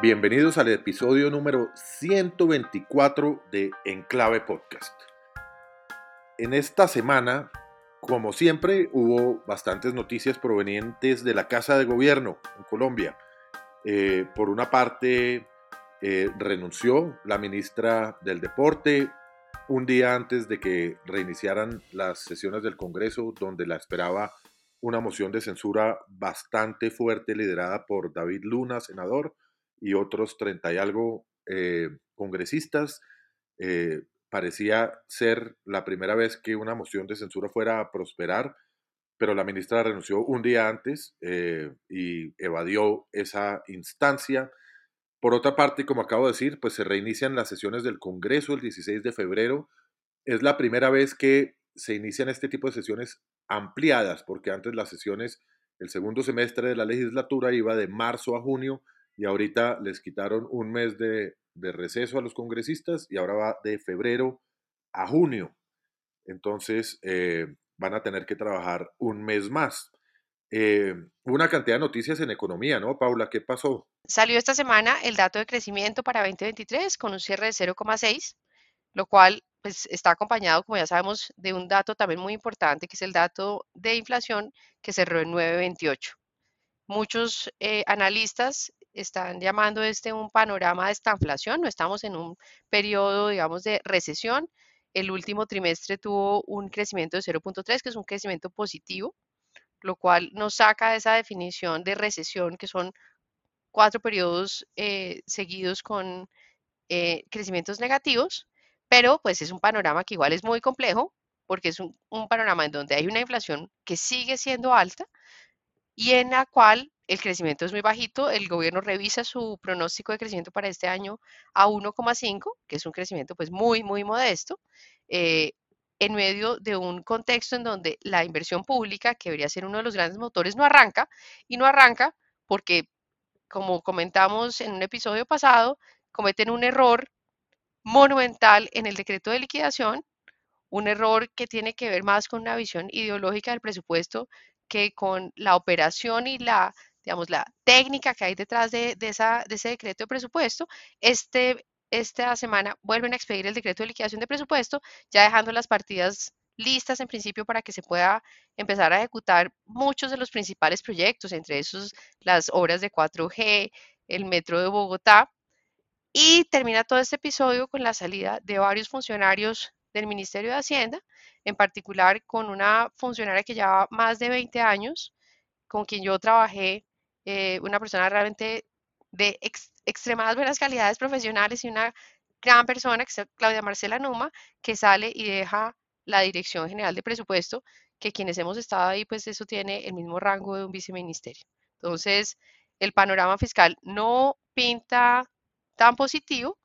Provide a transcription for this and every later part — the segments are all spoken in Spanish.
Bienvenidos al episodio número 124 de Enclave Podcast. En esta semana, como siempre, hubo bastantes noticias provenientes de la Casa de Gobierno en Colombia. Eh, por una parte, eh, renunció la ministra del Deporte un día antes de que reiniciaran las sesiones del Congreso, donde la esperaba una moción de censura bastante fuerte liderada por David Luna, senador, y otros 30 y algo eh, congresistas. Eh, parecía ser la primera vez que una moción de censura fuera a prosperar, pero la ministra renunció un día antes eh, y evadió esa instancia. Por otra parte, como acabo de decir, pues se reinician las sesiones del Congreso el 16 de febrero. Es la primera vez que se inician este tipo de sesiones ampliadas, porque antes las sesiones, el segundo semestre de la legislatura iba de marzo a junio y ahorita les quitaron un mes de, receso a los congresistas y ahora va de febrero a junio. Entonces eh, van a tener que trabajar un mes más. Eh, una cantidad de noticias en economía, ¿no, Paula? ¿Qué pasó? Salió esta semana el dato de crecimiento para 2023 con un cierre de 0,6, lo cual pues, está acompañado, como ya sabemos, de un dato también muy importante, que es el dato de inflación que cerró en 9,28. Muchos eh, analistas están llamando este un panorama de estanflación, no estamos en un periodo, digamos, de recesión. El último trimestre tuvo un crecimiento de 0.3, que es un crecimiento positivo, lo cual nos saca de esa definición de recesión, que son cuatro periodos eh, seguidos con eh, crecimientos negativos, pero pues es un panorama que igual es muy complejo, porque es un, un panorama en donde hay una inflación que sigue siendo alta y en la cual el crecimiento es muy bajito, el gobierno revisa su pronóstico de crecimiento para este año a 1,5, que es un crecimiento pues muy, muy modesto, eh, en medio de un contexto en donde la inversión pública, que debería ser uno de los grandes motores, no arranca, y no arranca porque, como comentamos en un episodio pasado, cometen un error monumental en el decreto de liquidación, un error que tiene que ver más con una visión ideológica del presupuesto que con la operación y la digamos, la técnica que hay detrás de, esa, de ese decreto de presupuesto, este, esta semana vuelven a expedir el decreto de liquidación de presupuesto, ya dejando las partidas listas en principio para que se pueda empezar a ejecutar muchos de los principales proyectos, entre esos las obras de 4G, el metro de Bogotá. Y termina todo este episodio con la salida de varios funcionarios del Ministerio de Hacienda, en particular con una funcionaria que lleva más de 20 años, con quien yo trabajé eh, una persona realmente de extremadas buenas calidades profesionales y una gran persona, que es Claudia Marcela Numa, que sale y deja la Dirección General de Presupuesto, que quienes hemos estado ahí, pues eso tiene el mismo rango de un viceministerio. Entonces, el panorama fiscal no pinta tan positivo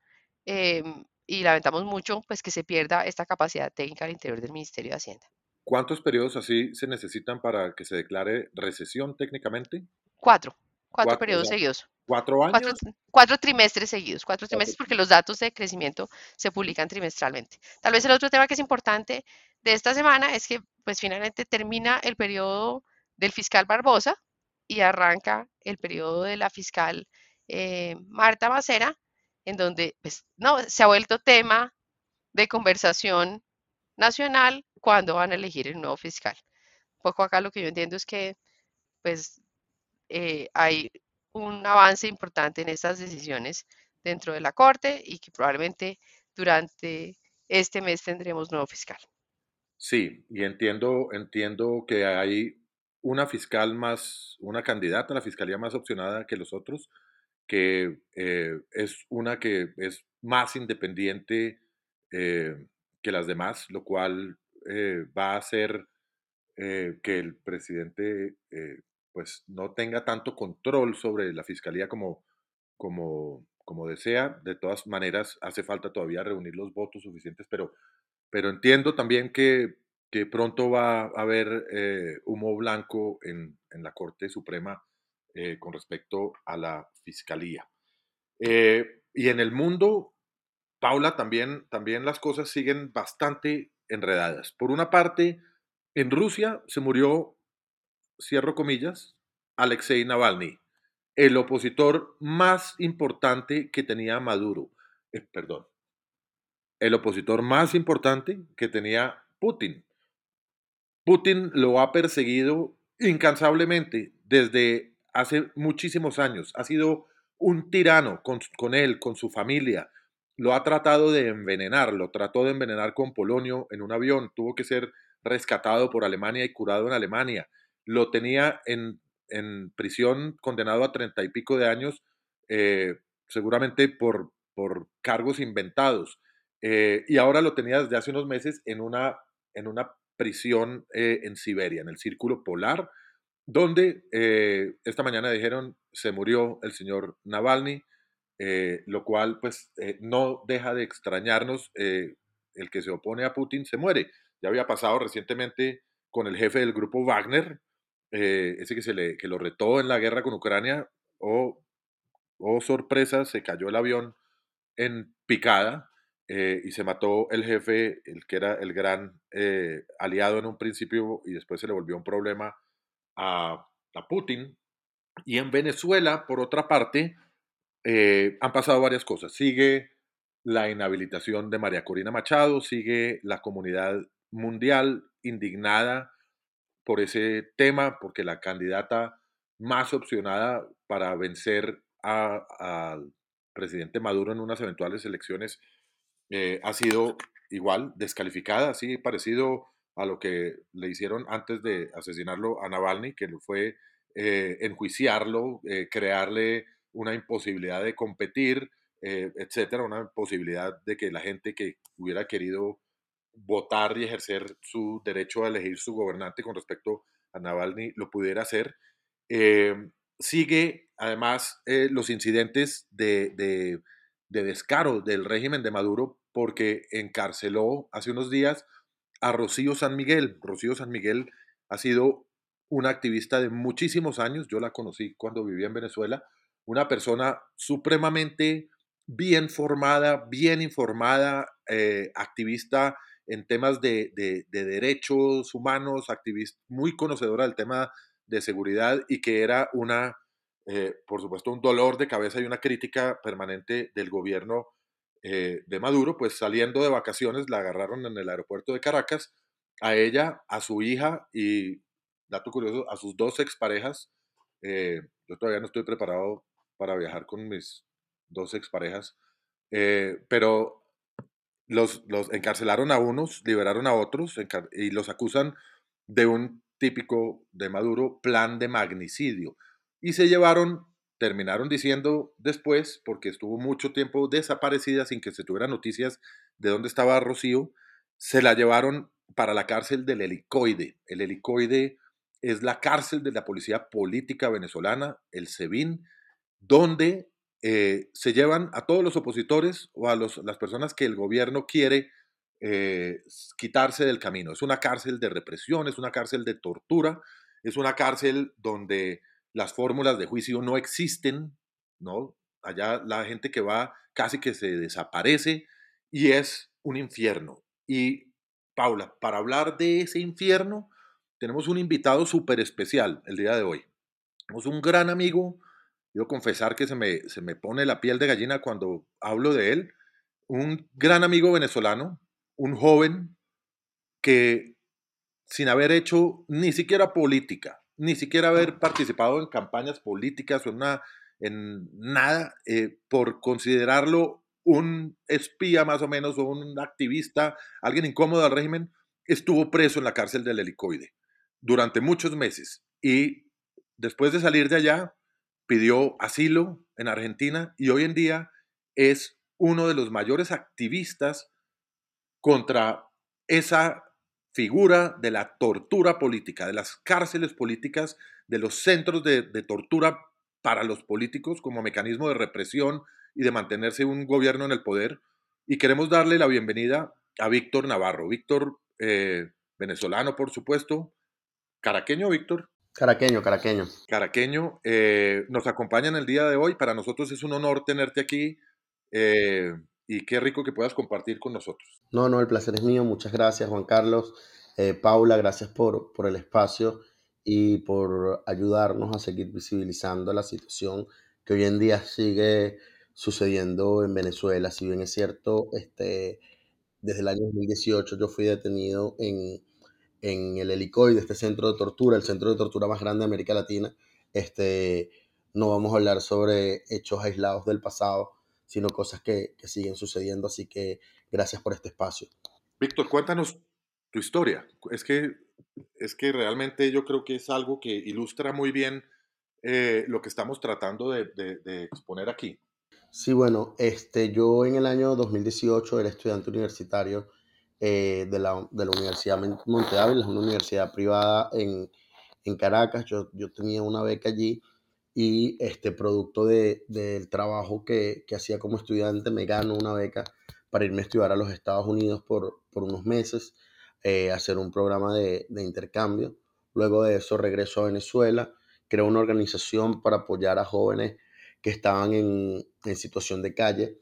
em, y lamentamos mucho pues que se pierda esta capacidad técnica al interior del Ministerio de Hacienda. ¿Cuántos periodos así se necesitan para que se declare recesión técnicamente? Cuatro, cuatro, periodos seguidos. ¿Cuatro años? Cuatro, trimestres seguidos, cuatro trimestres porque los datos de crecimiento se publican trimestralmente. Tal vez el otro tema que es importante de esta semana es que pues finalmente termina el periodo del fiscal Barbosa y arranca el periodo de la fiscal eh, Marta Macera, en donde pues, no, se ha vuelto tema de conversación nacional cuando van a elegir el nuevo fiscal. Un poco acá lo que yo entiendo es que pues eh, hay un avance importante en estas decisiones dentro de la Corte y que probablemente durante este mes tendremos nuevo fiscal. Sí, y entiendo, entiendo que hay una fiscal más, una candidata a la fiscalía más opcionada que los otros, que eh, es una que es más independiente eh, que las demás, lo cual va a hacer que el presidente pues no tenga tanto control sobre la fiscalía como, como, como desea. De todas maneras, hace falta todavía reunir los votos suficientes, pero, pero entiendo también que, que pronto va a haber eh, humo blanco en, en, la Corte Suprema eh, con respecto a la fiscalía. Eh, y en el mundo, Paula, también, también las cosas siguen bastante enredadas. Por una parte, en Rusia se murió cierro comillas, Alexei Navalny, el opositor más importante que tenía Maduro, eh, perdón, el opositor más importante que tenía Putin. Putin lo ha perseguido incansablemente desde hace muchísimos años. Ha sido un tirano con, con, él, con su familia. Lo ha tratado de envenenar, lo trató de envenenar con polonio en un avión. Tuvo que ser rescatado por Alemania y curado en Alemania. Lo tenía en, en prisión, condenado a treinta y pico de años, eh, seguramente por, por cargos inventados. Eh, y ahora lo tenía desde hace unos meses en una, en una prisión eh, en Siberia, en el Círculo Polar, donde esta mañana dijeron se murió el señor Navalny, lo cual pues no deja de extrañarnos, el que se opone a Putin se muere. Ya había pasado recientemente con el jefe del grupo Wagner, ese que, se le, que lo retó en la guerra con Ucrania, o oh, sorpresa, se cayó el avión en picada eh, y se mató el jefe, el que era el gran eh, aliado en un principio y después se le volvió un problema a, Putin. Y en Venezuela, por otra parte, eh, han pasado varias cosas. Sigue la inhabilitación de María Corina Machado, sigue la comunidad mundial indignada por ese tema, porque la candidata más opcionada para vencer al presidente Maduro en unas eventuales elecciones eh, ha sido igual descalificada, así parecido a lo que le hicieron antes de asesinarlo a Navalny, que fue eh, enjuiciarlo, eh, crearle una imposibilidad de competir, etcétera, una imposibilidad de que la gente que hubiera querido votar y ejercer su derecho a elegir su gobernante con respecto a Navalny lo pudiera hacer. sigue además los incidentes de de descaro del régimen de Maduro porque encarceló hace unos días a Rocío San Miguel. Rocío San Miguel ha sido una activista de muchísimos años, yo la conocí cuando vivía en Venezuela, una persona supremamente bien formada, bien informada, eh, activista en temas de, de, derechos humanos, activista muy conocedora del tema de seguridad y que era una eh, por supuesto, un dolor de cabeza y una crítica permanente del gobierno eh, de Maduro, pues saliendo de vacaciones la agarraron en el aeropuerto de Caracas, a ella, a su hija y, dato curioso, a sus dos exparejas. Eh, yo todavía no estoy preparado para viajar con mis dos exparejas, pero los, los encarcelaron a unos, liberaron a otros y los acusan de un típico de Maduro plan de magnicidio y se llevaron, terminaron diciendo después, porque estuvo mucho tiempo desaparecida sin que se tuviera noticias de dónde estaba Rocío, se la llevaron para la cárcel del helicoide. El helicoide es la cárcel de la policía política venezolana, el SEBIN, donde eh, se llevan a todos los opositores o a las personas que el gobierno quiere eh, quitarse del camino. Es una cárcel de represión, es una cárcel de tortura, es una cárcel donde las fórmulas de juicio no existen, ¿no? Allá la gente que va casi que se desaparece y es un infierno. Y Paula, para hablar de ese infierno, tenemos un invitado súper especial el día de hoy. Tenemos un gran amigo, debo confesar que se me, se me pone la piel de gallina cuando hablo de él, un gran amigo venezolano, un joven que sin haber hecho ni siquiera política, ni siquiera haber participado en campañas políticas o en, una, en nada, eh, por considerarlo un espía más o menos o un activista, alguien incómodo al régimen, estuvo preso en la cárcel del helicoide durante muchos meses. Y después de salir de allá pidió asilo en Argentina y hoy en día es uno de los mayores activistas contra esa figura de la tortura política, de las cárceles políticas, de los centros de, tortura para los políticos como mecanismo de represión y de mantenerse un gobierno en el poder. Y queremos darle la bienvenida a Víctor Navarro. Víctor, eh, venezolano, por supuesto. Caraqueño, Víctor. Caraqueño, caraqueño. Caraqueño, eh, nos acompaña en el día de hoy. Para nosotros es un honor tenerte aquí. Eh, y qué rico que puedas compartir con nosotros. No, no, el placer es mío. Muchas gracias, Juan Carlos. Eh, Paula, gracias por, por el espacio. y por ayudarnos a seguir visibilizando la situación que hoy en día sigue sucediendo en Venezuela. Si bien es cierto, este, desde el año 2018 yo fui detenido en, en el helicoide, este centro de tortura, el centro de tortura más grande de América Latina. Este, no vamos a hablar sobre hechos aislados del pasado, sino cosas que, que siguen sucediendo. Así que gracias por este espacio. Víctor, cuéntanos tu historia. Es que, es que realmente yo creo que es algo que ilustra muy bien eh, lo que estamos tratando de, de, de, exponer aquí. Sí, bueno, este, yo en el año 2018 era estudiante universitario eh, de, la, de, la, Universidad Monte Ávila, una universidad privada en, en Caracas. Yo, yo, tenía una beca allí y este producto de, del trabajo que, que, hacía como estudiante me gano una beca para irme a estudiar a los Estados Unidos por, por unos meses, eh, hacer un programa de, de, intercambio. Luego de eso regreso a Venezuela, creo una organización para apoyar a jóvenes que estaban en, en situación de calle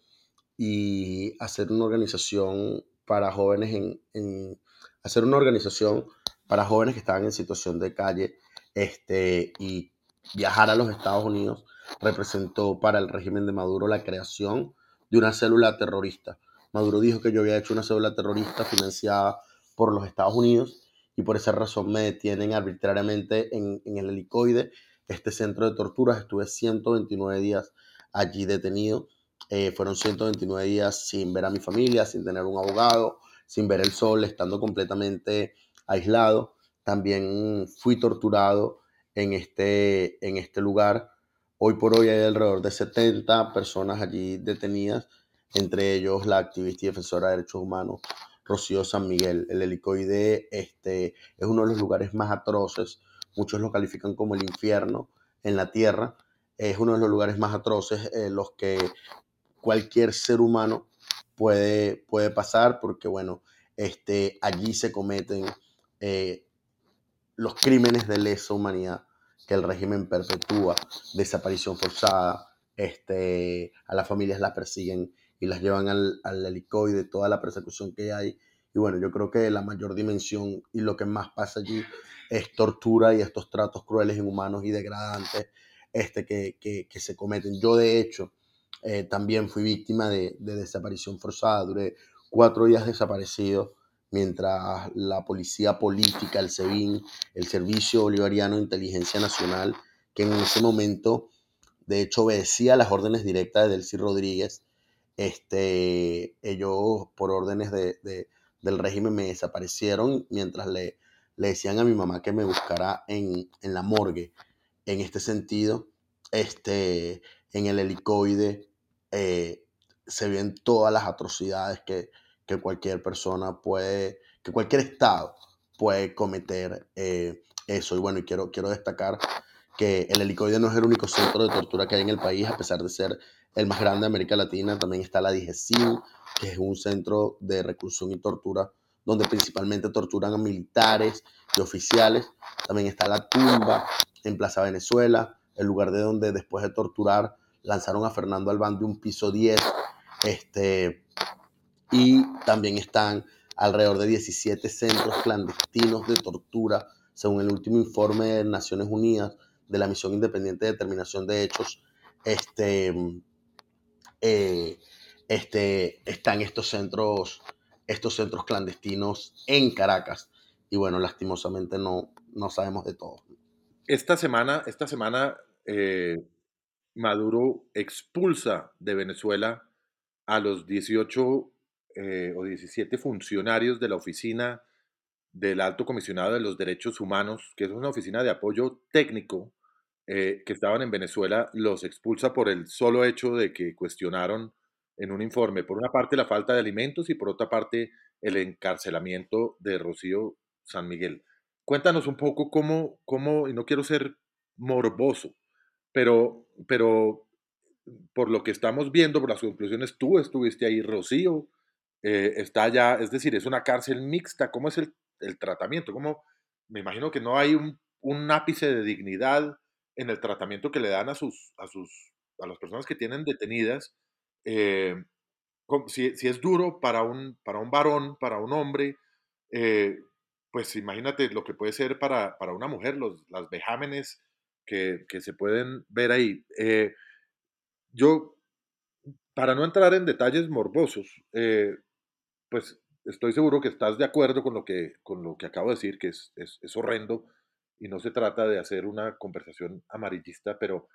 y hacer una organización para jóvenes en, en, hacer una organización para jóvenes que estaban en situación de calle este, y viajar a los Estados Unidos representó para el régimen de Maduro la creación de una célula terrorista. Maduro dijo que yo había hecho una célula terrorista financiada por los Estados Unidos y por esa razón me detienen arbitrariamente en, el helicoide este centro de torturas. Estuve 129 días allí detenido. Eh, fueron 129 días sin ver a mi familia, sin tener un abogado, sin ver el sol, estando completamente aislado. También fui torturado en este, en este lugar. Hoy por hoy hay alrededor de 70 personas allí detenidas, entre ellos la activista y defensora de derechos humanos Rocío San Miguel. El helicoide este, es uno de los lugares más atroces muchos lo califican como el infierno en la tierra. Es uno de los lugares más atroces en los que cualquier ser humano puede, puede pasar, porque bueno, este, allí se cometen eh, los crímenes de lesa humanidad que el régimen perpetúa, desaparición forzada, este, a las familias las persiguen y las llevan al, al helicoide, toda la persecución que hay. Y bueno, yo creo que la mayor dimensión y lo que más pasa allí es tortura y estos tratos crueles, inhumanos y degradantes este, que, que, se cometen. Yo, de hecho, eh, también fui víctima de, de, desaparición forzada. Duré cuatro días desaparecido mientras la policía política, el SEBIN, el Servicio Bolivariano de Inteligencia Nacional, que en ese momento, de hecho, obedecía las órdenes directas de Delcy Rodríguez, este, ellos, por órdenes de, de, del régimen, me desaparecieron mientras le le decían a mi mamá que me buscara en, en la morgue. En este sentido, este, en el helicoide eh, se ven todas las atrocidades que, que, cualquier persona puede, que cualquier Estado puede cometer eh, eso. Y bueno, y quiero, quiero destacar que el helicoide no es el único centro de tortura que hay en el país, a pesar de ser el más grande de América Latina. También está la DIGESIN, que es un centro de reclusión y tortura donde principalmente torturan a militares y oficiales. También está la tumba en Plaza Venezuela, el lugar de donde después de torturar lanzaron a Fernando Albán de un piso 10. Este, y también están alrededor de 17 centros clandestinos de tortura, según el último informe de Naciones Unidas de la Misión Independiente de Determinación de Hechos. Este, eh, este, están estos centros estos centros clandestinos en Caracas. Y bueno, lastimosamente no, no sabemos de todo. Esta semana, esta semana eh, Maduro expulsa de Venezuela a los 18 eh, o 17 funcionarios de la oficina del Alto Comisionado de los Derechos Humanos, que es una oficina de apoyo técnico eh, que estaban en Venezuela, los expulsa por el solo hecho de que cuestionaron en un informe, por una parte la falta de alimentos y por otra parte el encarcelamiento de Rocío San Miguel. Cuéntanos un poco cómo, cómo y no quiero ser morboso, pero, pero por lo que estamos viendo, por las conclusiones, tú estuviste ahí, Rocío, eh, está ya, es decir, es una cárcel mixta, ¿cómo es el, el tratamiento? ¿Cómo, me imagino que no hay un, un, ápice de dignidad en el tratamiento que le dan a sus, a sus, a las personas que tienen detenidas eh, si, si, es duro para un, para un varón, para un hombre, eh, pues imagínate lo que puede ser para, para una mujer, los, las vejámenes que, que se pueden ver ahí. Eh, yo, para no entrar en detalles morbosos, eh, pues estoy seguro que estás de acuerdo con lo que, con lo que acabo de decir, que es, es, es horrendo y no se trata de hacer una conversación amarillista, pero,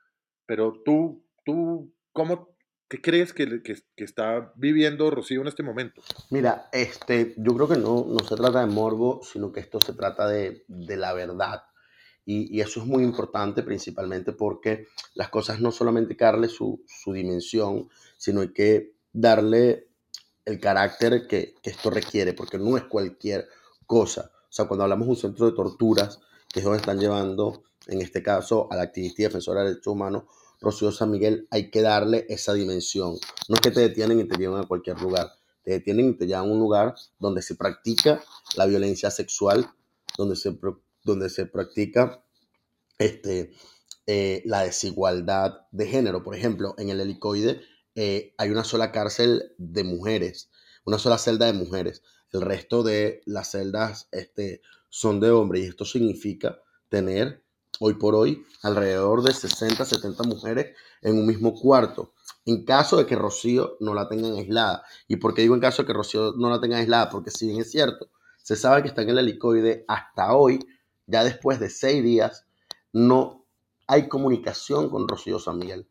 pero tú, tú, ¿cómo, ¿qué crees que, que, que, está viviendo Rocío en este momento? Mira, este, yo creo que no, no se trata de morbo, sino que esto se trata de, de la verdad. Y, y, eso es muy importante principalmente porque las cosas no solamente darle su, su dimensión, sino hay que darle el carácter que, que, esto requiere, porque no es cualquier cosa. O sea, cuando hablamos de un centro de torturas, es donde están llevando, en este caso, a la activista y defensora de derechos humanos, Rocío San Miguel, hay que darle esa dimensión. No es que te detienen y te llevan a cualquier lugar, te detienen y te llevan a un lugar donde se practica la violencia sexual, donde se, donde se practica este, eh, la desigualdad de género. Por ejemplo, en el helicoide eh, hay una sola cárcel de mujeres, una sola celda de mujeres. El resto de las celdas este, son de hombres y esto significa tener hoy por hoy alrededor de 60, 70 mujeres en un mismo cuarto. En caso de que Rocío no la tengan aislada. ¿Y por qué digo en caso de que Rocío no la tenga aislada? Porque si bien es cierto, se sabe que está en el helicoide hasta hoy, ya después de seis días, no hay comunicación con Rocío San Miguel.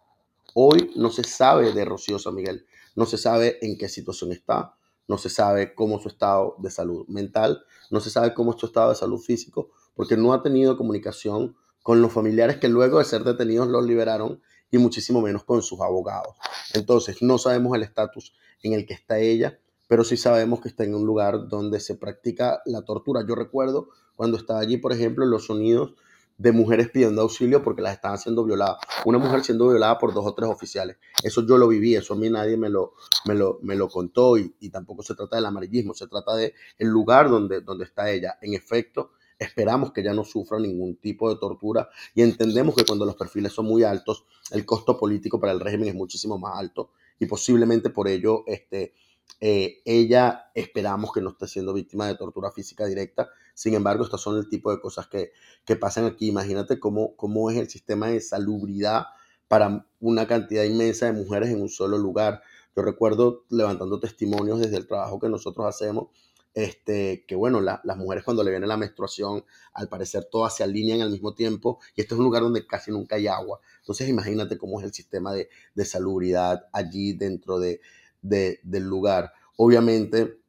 Hoy no se sabe de Rocío San Miguel, no se sabe en qué situación está, no se sabe cómo es su estado de salud mental, no se sabe cómo es su estado de salud físico, porque no ha tenido comunicación con los familiares que luego de ser detenidos los liberaron y muchísimo menos con sus abogados. Entonces, no sabemos el estatus en el que está ella, pero sí sabemos que está en un lugar donde se practica la tortura. Yo recuerdo cuando estaba allí, por ejemplo, los sonidos de mujeres pidiendo auxilio porque las estaban siendo violadas. Una mujer siendo violada por dos o tres oficiales. Eso yo lo viví, eso a mí nadie me lo, me lo, me lo contó y, y tampoco se trata del amarillismo, se trata de el lugar donde, donde está ella. En efecto, esperamos que ya no sufra ningún tipo de tortura y entendemos que cuando los perfiles son muy altos, el costo político para el régimen es muchísimo más alto y posiblemente por ello este, eh, ella esperamos que no esté siendo víctima de tortura física directa. Sin embargo, estos son el tipo de cosas que, que pasan aquí. Imagínate cómo, cómo es el sistema de salubridad para una cantidad inmensa de mujeres en un solo lugar. Yo recuerdo levantando testimonios desde el trabajo que nosotros hacemos este, que bueno, la, las mujeres cuando le viene la menstruación, al parecer todas se alinean al mismo tiempo y este es un lugar donde casi nunca hay agua. Entonces imagínate cómo es el sistema de, de salubridad allí dentro de, de, del lugar. Obviamente,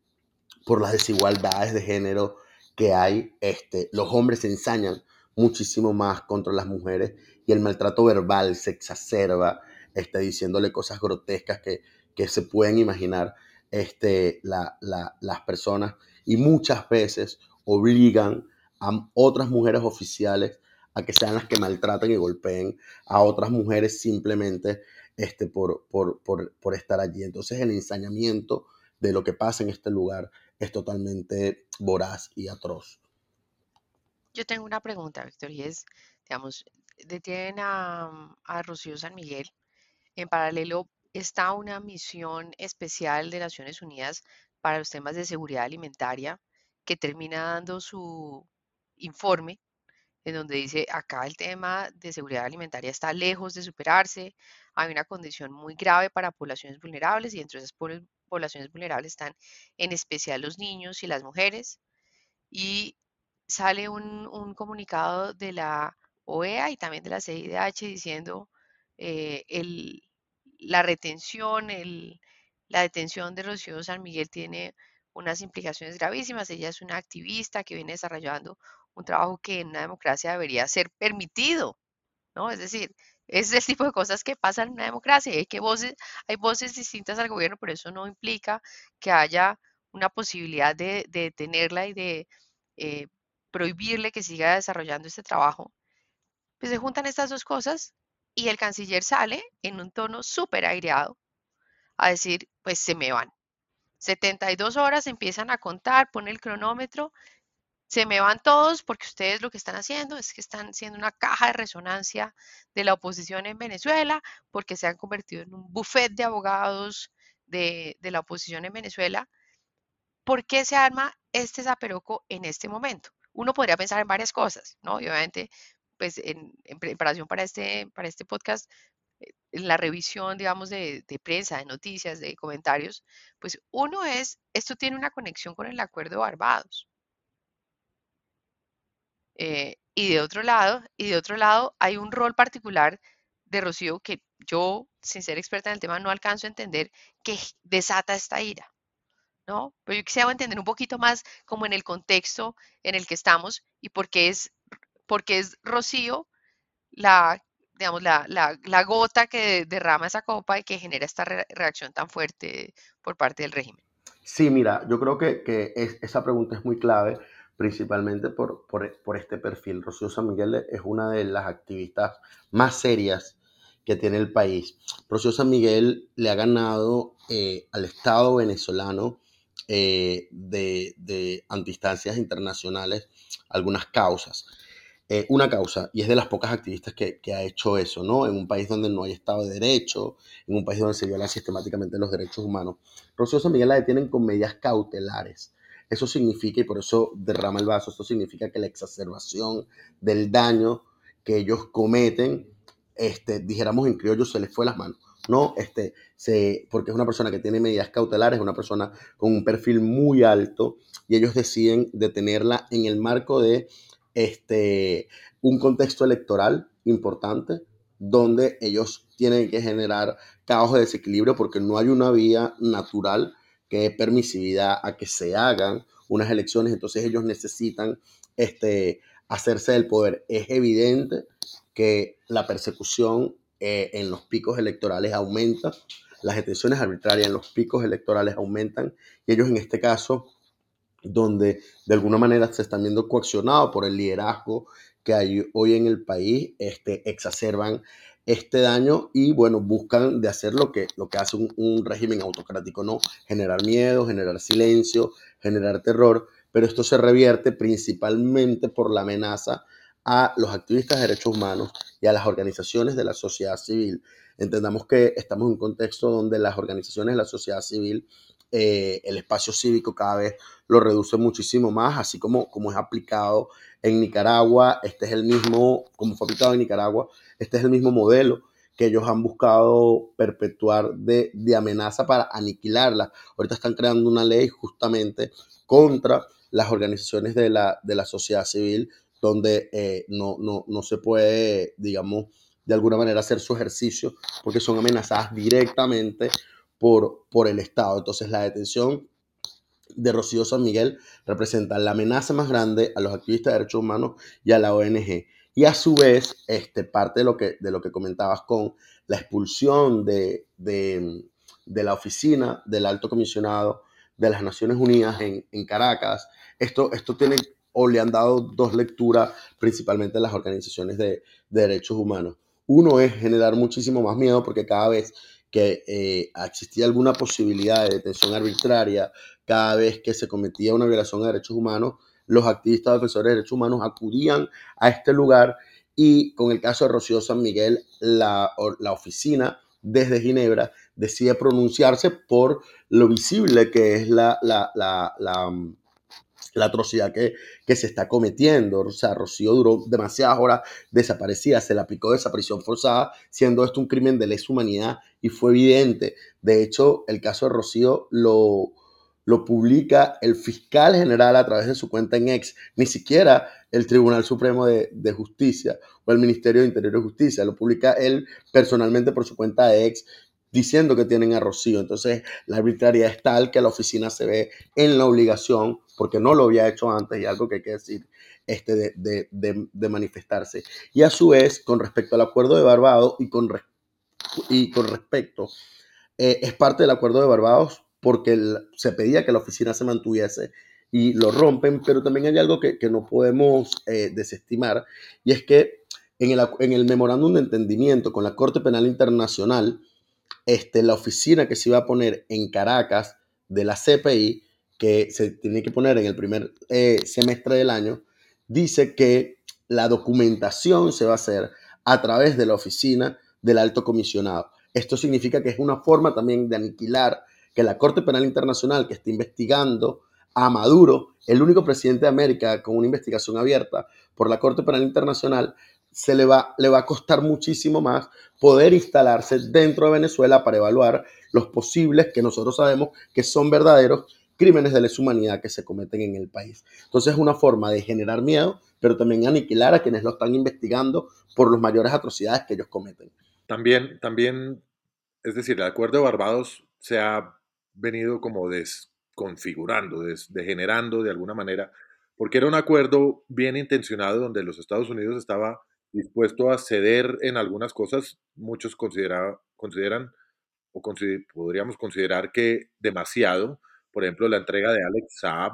por las desigualdades de género que hay, este, los hombres se ensañan muchísimo más contra las mujeres y el maltrato verbal se exacerba, este, diciéndole cosas grotescas que, que se pueden imaginar este, la, la, las personas y muchas veces obligan a otras mujeres oficiales a que sean las que maltraten y golpeen a otras mujeres simplemente este, por, por, por, por estar allí. Entonces el ensañamiento de lo que pasa en este lugar es totalmente voraz y atroz. Yo tengo una pregunta, Víctor, y es, digamos, detienen a, a Rocío San Miguel. En paralelo, está una misión especial de Naciones Unidas para los temas de seguridad alimentaria que termina dando su informe en donde dice acá el tema de seguridad alimentaria está lejos de superarse, hay una condición muy grave para poblaciones vulnerables y entre esas poblaciones vulnerables están en especial los niños y las mujeres. Y sale un, un comunicado de la OEA y también de la CIDH diciendo eh, el, la retención, el, la detención de Rocío San Miguel tiene unas implicaciones gravísimas. Ella es una activista que viene desarrollando un trabajo que en una democracia debería ser permitido, ¿no? Es decir, es el tipo de cosas que pasan en una democracia. Hay, que voces, hay voces distintas al gobierno, pero eso no implica que haya una posibilidad de, de detenerla y de eh, prohibirle que siga desarrollando este trabajo. Pues se juntan estas dos cosas y el canciller sale en un tono súper aireado a decir, pues se me van. 72 horas empiezan a contar, pone el cronómetro, se me van todos porque ustedes lo que están haciendo es que están siendo una caja de resonancia de la oposición en Venezuela, porque se han convertido en un buffet de abogados de, de la oposición en Venezuela. ¿por qué se arma este zaperoco en este momento? Uno podría pensar en varias cosas, ¿no? Y obviamente, pues en, preparación para este, para este podcast, eh, en la revisión, digamos, de, prensa, de noticias, de comentarios, pues uno es, esto tiene una conexión con el acuerdo de Barbados. Eh, y de otro lado, y de otro lado, hay un rol particular de Rocío que yo, sin ser experta en el tema, no alcanzo a entender que desata esta ira. ¿No? Pero yo quisiera entender un poquito más como en el contexto en el que estamos y por qué es, porque es Rocío la, digamos, la, la, gota que derrama esa copa y que genera esta reacción tan fuerte por parte del régimen. Sí, mira, yo creo que, que esa pregunta es muy clave principalmente por, por, este perfil. Rocío San Miguel es una de las activistas más serias que tiene el país. Rocío San Miguel le ha ganado eh, al Estado venezolano eh, de, de internacionales algunas causas. Eh, una causa, y es de las pocas activistas que, que, ha hecho eso, ¿no? En un país donde no hay Estado de Derecho, en un país donde se violan sistemáticamente los derechos humanos. Rocío San Miguel la detienen con medidas cautelares. Eso significa, y por eso derrama el vaso, esto significa que la exacerbación del daño que ellos cometen, este, dijéramos en criollo, se les fue las manos. ¿no? Este, se, porque es una persona que tiene medidas cautelares, es una persona con un perfil muy alto y ellos deciden detenerla en el marco de este, un contexto electoral importante donde ellos tienen que generar caos de desequilibrio porque no hay una vía natural que permisividad a que se hagan unas elecciones, entonces ellos necesitan este, hacerse del poder. Es evidente que la persecución eh, en los picos electorales aumenta, las detenciones arbitrarias en los picos electorales aumentan y ellos en este caso, donde de alguna manera se están viendo coaccionados por el liderazgo que hay hoy en el país, este, exacerban este daño y bueno, buscan de hacer lo que, lo que hace un, régimen autocrático, ¿no? Generar miedo, generar silencio, generar terror, pero esto se revierte principalmente por la amenaza a los activistas de derechos humanos y a las organizaciones de la sociedad civil. Entendamos que estamos en un contexto donde las organizaciones de la sociedad civil, eh, el espacio cívico cada vez lo reduce muchísimo más, así como, como es aplicado en Nicaragua, este es el mismo, como fue aplicado en Nicaragua, este es el mismo modelo que ellos han buscado perpetuar de, amenaza para aniquilarla. Ahorita están creando una ley justamente contra las organizaciones de la, de la sociedad civil, donde eh, no, no, se puede, digamos, de alguna manera hacer su ejercicio, porque son amenazadas directamente por, por el Estado. Entonces la detención de Rocío San Miguel representa la amenaza más grande a los activistas de derechos humanos y a la ONG. Y a su vez, este, parte de lo que, de lo que comentabas con la expulsión de, de, la oficina del alto comisionado de las Naciones Unidas en, en, Caracas, esto, esto tiene o le han dado dos lecturas principalmente a las organizaciones de, de derechos humanos. Uno es generar muchísimo más miedo porque cada vez que eh, existía alguna posibilidad de detención arbitraria, cada vez que se cometía una violación de derechos humanos, los activistas defensores de derechos humanos acudían a este lugar y con el caso de Rocío San Miguel, la, la oficina desde Ginebra decide pronunciarse por lo visible que es la, la, la, la atrocidad que, que, se está cometiendo. O sea, Rocío duró demasiadas horas desaparecida, se le aplicó desaparición forzada, siendo esto un crimen de lesa humanidad y fue evidente. De hecho, el caso de Rocío lo, lo publica el fiscal general a través de su cuenta en ex, ni siquiera el Tribunal Supremo de, de Justicia o el Ministerio de Interior y Justicia, lo publica él personalmente por su cuenta de ex diciendo que tienen a Rocío. Entonces, la arbitrariedad es tal que la oficina se ve en la obligación, porque no lo había hecho antes y algo que hay que decir, este, de, de, manifestarse. Y a su vez, con respecto al acuerdo de Barbados y con, y con respecto, eh, es parte del acuerdo de Barbados porque se pedía que la oficina se mantuviese y lo rompen, pero también hay algo que, que no podemos eh, desestimar y es que en el, en el memorándum de entendimiento con la Corte Penal Internacional, este, la oficina que se iba a poner en Caracas de la CPI, que se tiene que poner en el primer eh, semestre del año, dice que la documentación se va a hacer a través de la oficina del alto comisionado. Esto significa que es una forma también de aniquilar que la Corte Penal Internacional que está investigando a Maduro, el único presidente de América con una investigación abierta por la Corte Penal Internacional, se le va, le va a costar muchísimo más poder instalarse dentro de Venezuela para evaluar los posibles, que nosotros sabemos que son verdaderos, crímenes de lesa humanidad que se cometen en el país. Entonces es una forma de generar miedo, pero también aniquilar a quienes lo están investigando por las mayores atrocidades que ellos cometen. También, también, es decir, el acuerdo de Barbados se ha venido como desconfigurando, degenerando de alguna manera, porque era un acuerdo bien intencionado donde los Estados Unidos estaba dispuesto a ceder en algunas cosas, muchos consideran o podríamos considerar que demasiado, por ejemplo, la entrega de Alex Saab,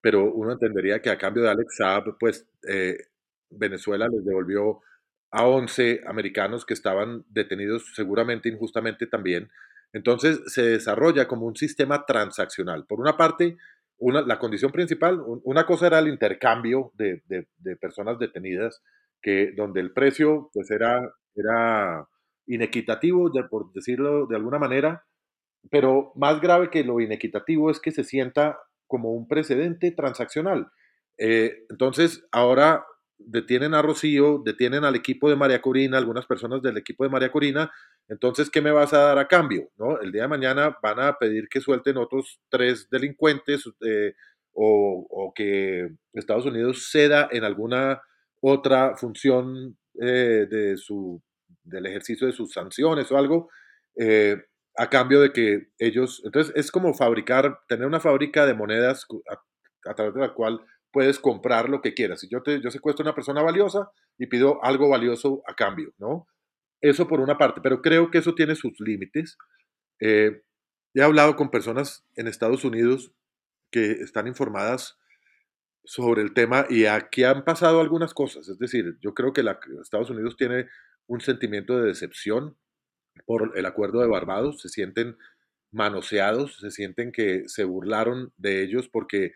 pero uno entendería que a cambio de Alex Saab, pues eh, Venezuela les devolvió a 11 americanos que estaban detenidos seguramente injustamente también. Entonces se desarrolla como un sistema transaccional. Por una parte, una, la condición principal, una cosa era el intercambio de, de personas detenidas que donde el precio pues era, era inequitativo, por decirlo de alguna manera, pero más grave que lo inequitativo es que se sienta como un precedente transaccional. Eh, entonces, ahora detienen a Rocío, detienen al equipo de María Corina, algunas personas del equipo de María Corina, entonces, ¿qué me vas a dar a cambio? ¿No? El día de mañana van a pedir que suelten otros tres delincuentes eh, o, o, que Estados Unidos ceda en alguna otra función eh, de su, del ejercicio de sus sanciones o algo, eh, a cambio de que ellos, entonces es como fabricar, tener una fábrica de monedas a, través de la cual puedes comprar lo que quieras. Si yo, te, yo secuestro a una persona valiosa y pido algo valioso a cambio, ¿no? Eso por una parte, pero creo que eso tiene sus límites. Eh, he hablado con personas en Estados Unidos que están informadas sobre el tema y aquí han pasado algunas cosas. Es decir, yo creo que la, Estados Unidos tiene un sentimiento de decepción por el acuerdo de Barbados, se sienten manoseados, se sienten que se burlaron de ellos porque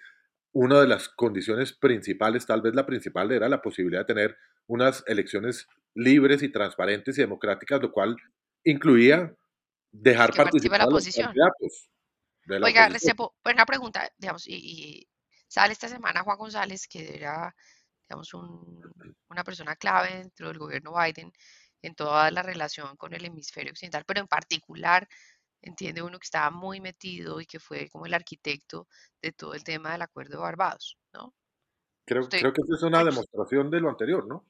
una de las condiciones principales, tal vez la principal, era la posibilidad de tener unas elecciones libres y transparentes y democráticas, lo cual incluía dejar participar a los candidatos. Oiga, una pregunta, digamos, y Sale esta semana Juan González, que era, digamos, una persona clave dentro del gobierno Biden en toda la relación con el hemisferio occidental, pero en particular entiende uno que estaba muy metido y que fue como el arquitecto de todo el tema del acuerdo de Barbados, ¿no? Creo, creo que eso es una demostración de lo anterior, ¿no?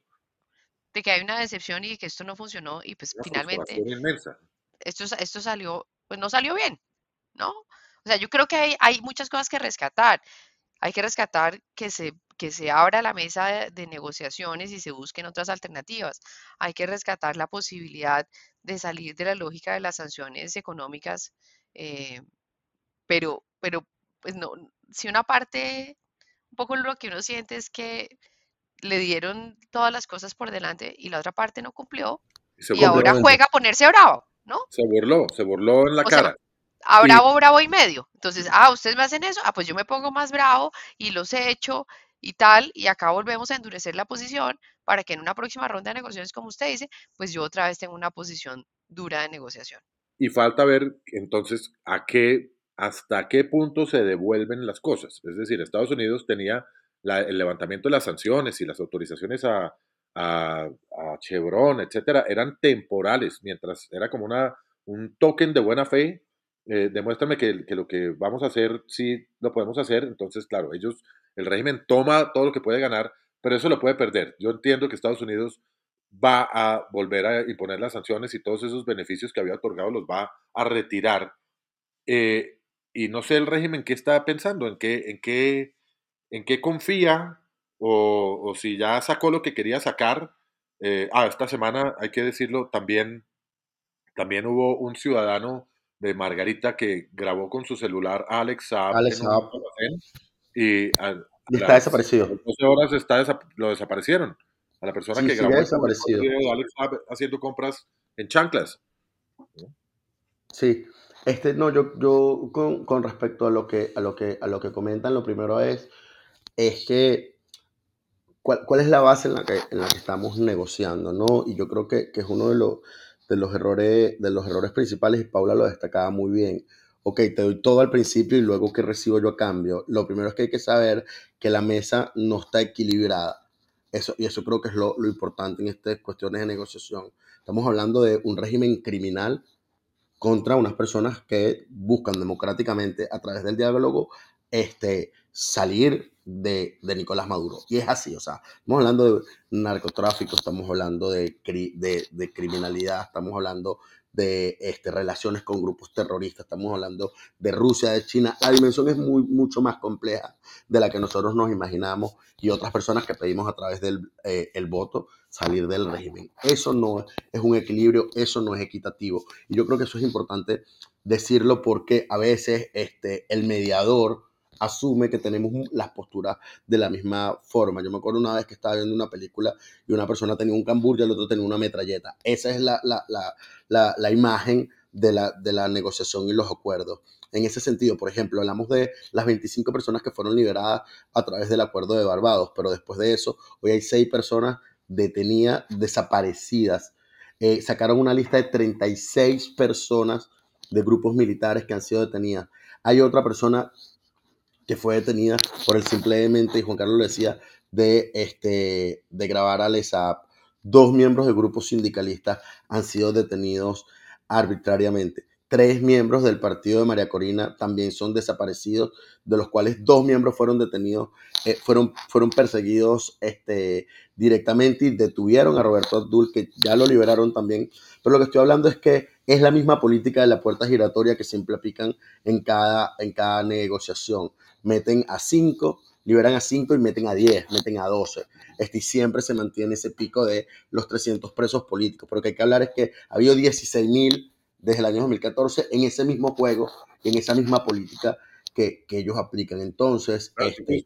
De que hay una decepción y que esto no funcionó y pues finalmente esto, esto salió, pues no salió bien, ¿no? O sea, yo creo que hay, hay muchas cosas que rescatar. Hay que rescatar que se, que se abra la mesa de, negociaciones y se busquen otras alternativas. Hay que rescatar la posibilidad de salir de la lógica de las sanciones económicas, eh, pero, pero pues no, si una parte, un poco lo que uno siente es que le dieron todas las cosas por delante y la otra parte no cumplió y, ahora juega a ponerse bravo, ¿no? Se burló, se burló en la cara a bravo, bravo y medio. Entonces, ah, ustedes me hacen eso, ah, pues yo me pongo más bravo y los he hecho y tal, y acá volvemos a endurecer la posición para que en una próxima ronda de negociaciones, como usted dice, pues yo otra vez tengo una posición dura de negociación. Y falta ver entonces a qué, hasta qué punto se devuelven las cosas. Es decir, Estados Unidos tenía el levantamiento de las sanciones y las autorizaciones a, a, a Chevron, etcétera, eran temporales, mientras era como una, un token de buena fe eh, demuéstrame que, que, lo que vamos a hacer sí lo podemos hacer, entonces, claro, ellos, el régimen toma todo lo que puede ganar, pero eso lo puede perder. Yo entiendo que Estados Unidos va a volver a imponer las sanciones y todos esos beneficios que había otorgado los va a retirar. Eh, y no sé el régimen qué está pensando, en qué, en qué, en qué confía o, o si ya sacó lo que quería sacar. Eh, ah, esta semana, hay que decirlo, también, también hubo un ciudadano de Margarita que grabó con su celular a Alex Saab. Alex Y, está desaparecido. 12 horas está lo desaparecieron. A la persona que grabó desaparecido. Alex Saab haciendo compras en chanclas. Sí. Este, no, yo, yo con, con, respecto a lo que, a lo que, a lo que comentan, lo primero es, es que ¿cuál, cuál es la base en la que, en la que estamos negociando, ¿no? Y yo creo que, que es uno de los de los errores, de los errores principales, y Paula lo destacaba muy bien. ok, te doy todo al principio y luego que recibo yo a cambio. Lo primero es que hay que saber que la mesa no está equilibrada. Eso, y eso creo que es lo, lo importante en estas cuestiones de negociación. Estamos hablando de un régimen criminal contra unas personas que buscan democráticamente a través del diálogo este, salir de, de, Nicolás Maduro. Y es así, o sea, estamos hablando de narcotráfico, estamos hablando de, de, criminalidad, estamos hablando de este, relaciones con grupos terroristas, estamos hablando de Rusia, de China, la dimensión es muy, mucho más compleja de la que nosotros nos imaginamos y otras personas que pedimos a través del eh, el voto salir del régimen. Eso no es un equilibrio, eso no es equitativo. Y yo creo que eso es importante decirlo porque a veces este, el mediador asume que tenemos las posturas de la misma forma. Yo me acuerdo una vez que estaba viendo una película y una persona tenía un cambur y el otro tenía una metralleta. Esa es la, la, la, la imagen de la, de la negociación y los acuerdos. En ese sentido, por ejemplo, hablamos de las 25 personas que fueron liberadas a través del acuerdo de Barbados, pero después de eso, hoy hay 6 personas detenidas, desaparecidas. Eh, sacaron una lista de 36 personas de grupos militares que han sido detenidas. Hay otra persona que fue detenida por el simplemente, y Juan Carlos lo decía, de, este, de grabar al ESAP. Dos miembros de grupos sindicalistas han sido detenidos arbitrariamente. Tres miembros del partido de María Corina también son desaparecidos, de los cuales dos miembros fueron detenidos, eh, fueron, fueron perseguidos este, directamente y detuvieron a Roberto Abdul, que ya lo liberaron también. Pero lo que estoy hablando es que es la misma política de la puerta giratoria que siempre aplican en cada, en cada negociación meten a 5, liberan a 5 y meten a 10, meten a 12. Este, y siempre se mantiene ese pico de los 300 presos políticos. Pero lo que hay que hablar es que ha habido 16 mil desde el año 2014 en ese mismo juego, en esa misma política que, que ellos aplican. Entonces, este,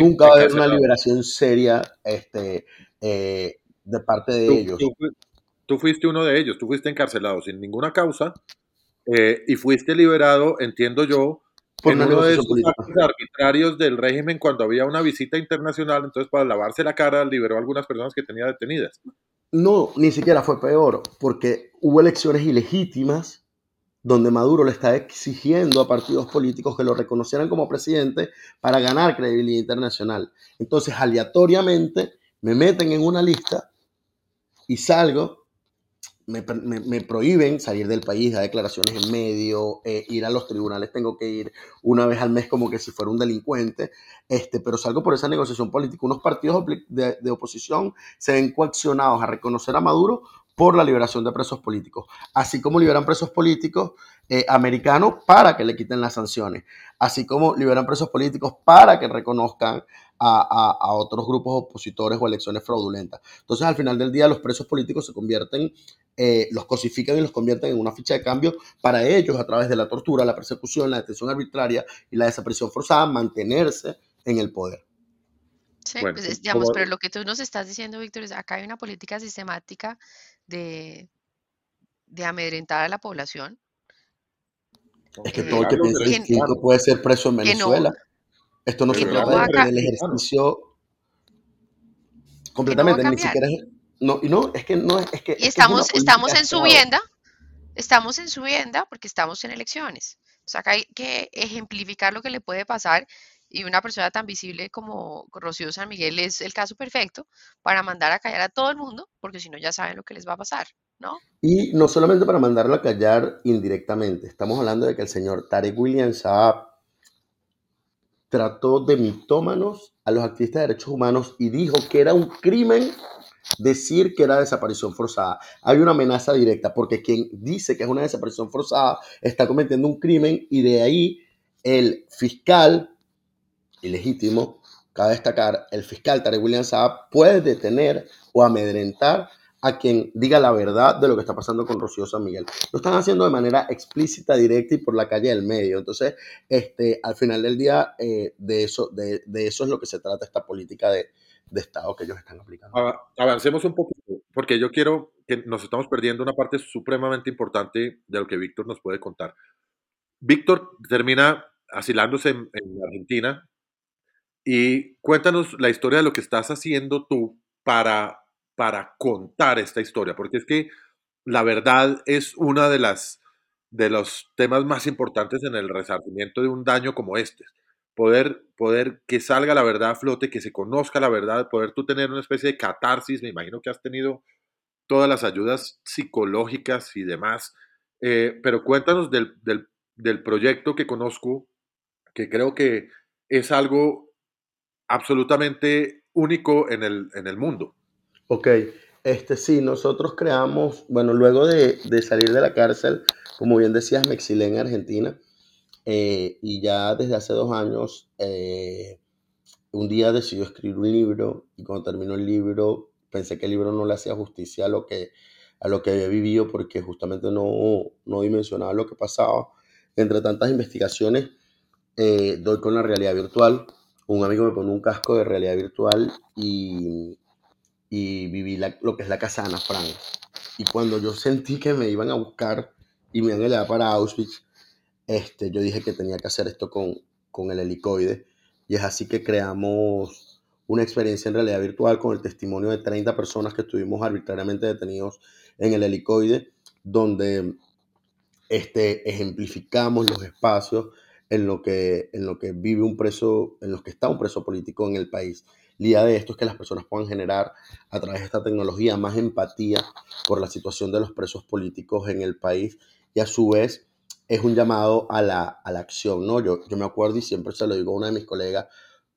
nunca, va a haber una liberación seria este, eh, de parte de ellos. Tú, fuiste uno de ellos, tú fuiste encarcelado sin ninguna causa eh, y fuiste liberado, entiendo yo, por uno de esos arbitrarios del régimen cuando había una visita internacional, entonces para lavarse la cara liberó a algunas personas que tenía detenidas. No, ni siquiera fue peor, porque hubo elecciones ilegítimas donde Maduro le está exigiendo a partidos políticos que lo reconocieran como presidente para ganar credibilidad internacional. Entonces, aleatoriamente, me meten en una lista y salgo me, prohíben salir del país, dar declaraciones en medio, eh, ir a los tribunales, tengo que ir una vez al mes como que si fuera un delincuente, este, pero salgo por esa negociación política. Unos partidos de, de oposición se ven coaccionados a reconocer a Maduro por la liberación de presos políticos, así como liberan presos políticos eh, americanos para que le quiten las sanciones, así como liberan presos políticos para que reconozcan a, a, otros grupos opositores o elecciones fraudulentas. Entonces, al final del día, los presos políticos se convierten, eh, los cosifican y los convierten en una ficha de cambio para ellos a través de la tortura, la persecución, la detención arbitraria y la desaparición forzada, mantenerse en el poder. Sí, pues digamos, pero lo que tú nos estás diciendo, Víctor, es acá hay una política sistemática de, de amedrentar a la población. Es que todo el que piensa distinto puede ser preso en Venezuela. Esto no se trata del ejercicio completamente, ni siquiera es, no, y no, es que no es, que. Y estamos, estamos en subienda, estamos en subienda porque estamos en elecciones. O sea, acá hay que ejemplificar lo que le puede pasar y una persona tan visible como Rocío San Miguel es el caso perfecto para mandar a callar a todo el mundo, porque si no ya saben lo que les va a pasar, ¿no? Y no solamente para mandarlo a callar indirectamente, estamos hablando de que el señor Tarek William trató de mitómanos a los activistas de derechos humanos y dijo que era un crimen decir que era desaparición forzada. Hay una amenaza directa porque quien dice que es una desaparición forzada está cometiendo un crimen y de ahí el fiscal ilegítimo, cabe destacar, el fiscal Tarek William Saab puede detener o amedrentar a quien diga la verdad de lo que está pasando con Rocío San Miguel. Lo están haciendo de manera explícita, directa y por la calle del medio. Entonces, este, al final del día, eh, de, eso, de, eso es lo que se trata esta política de, Estado que ellos están aplicando. Avancemos un poco, porque yo quiero que nos estamos perdiendo una parte supremamente importante de lo que Víctor nos puede contar. Víctor termina asilándose en Argentina, y cuéntanos la historia de lo que estás haciendo tú para, para contar esta historia, porque es que la verdad es una de las de los temas más importantes en el resarcimiento de un daño como este. Poder, poder que salga la verdad a flote, que se conozca la verdad, poder tú tener una especie de catarsis, me imagino que has tenido todas las ayudas psicológicas y demás, eh, pero cuéntanos del, del, del proyecto que conozco, que creo que es algo absolutamente único en el, en el mundo. Ok, este sí, nosotros creamos, bueno, luego de, de salir de la cárcel, como bien decías, me exilé en Argentina eh, y ya desde hace dos años, eh, un día decidí escribir un libro y cuando terminó el libro pensé que el libro no le hacía justicia a lo que, a lo que había vivido porque justamente no, no dimensionaba lo que pasaba. Entre tantas investigaciones, eh, doy con la realidad virtual. Un amigo me pone un casco de realidad virtual y, y viví la- lo que es la casa Ana Frank. Y cuando yo sentí que me iban a buscar y me iban a llevar para Auschwitz, este, yo dije que tenía que hacer esto con, con el helicoide. Y es así que creamos una experiencia en realidad virtual con el testimonio de 30 personas que estuvimos arbitrariamente detenidos en el helicoide, donde este, ejemplificamos los espacios en lo, que, en lo que vive un preso, en los que está un preso político en el país. La idea de esto es que las personas puedan generar a través de esta tecnología más empatía por la situación de los presos políticos en el país y a su vez es un llamado a la, a la acción, ¿no? Yo, yo me acuerdo y siempre se lo digo a una de mis colegas,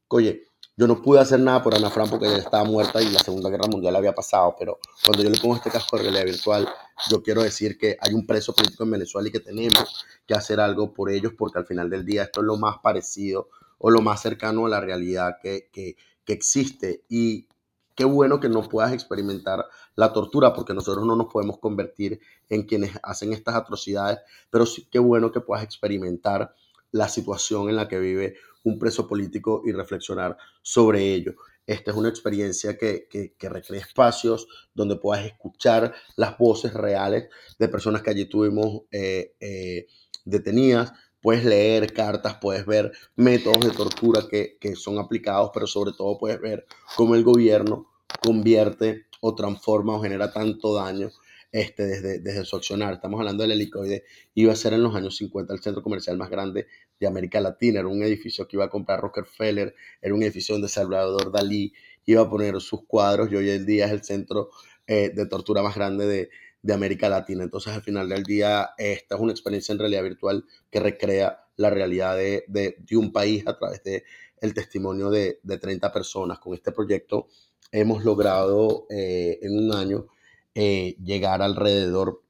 oye, yo no pude hacer nada por Ana Fran porque ella estaba muerta y la Segunda Guerra Mundial había pasado, pero cuando yo le pongo este casco de realidad virtual, yo quiero decir que hay un preso político en Venezuela y que tenemos que hacer algo por ellos porque al final del día esto es lo más parecido o lo más cercano a la realidad que, que, que existe. Y qué bueno que no puedas experimentar la tortura porque nosotros no nos podemos convertir en quienes hacen estas atrocidades, pero sí qué bueno que puedas experimentar la situación en la que vive un preso político y reflexionar sobre ello. Esta es una experiencia que, que, recrea espacios donde puedas escuchar las voces reales de personas que allí tuvimos eh, eh, detenidas. Puedes leer cartas, puedes ver métodos de tortura que, que son aplicados, pero sobre todo puedes ver cómo el gobierno convierte o transforma o genera tanto daño este, desde, desde su accionar. Estamos hablando del helicoide. Iba a ser en los años 50 el centro comercial más grande de América Latina. Era un edificio que iba a comprar Rockefeller, era un edificio donde Salvador Dalí iba a poner sus cuadros y hoy en día es el centro eh, de tortura más grande de, de, América Latina. Entonces, al final del día, esta es una experiencia en realidad virtual que recrea la realidad de, de, de un país a través de el testimonio de, de 30 personas. Con este proyecto hemos logrado eh, en un año eh, llegar alrededor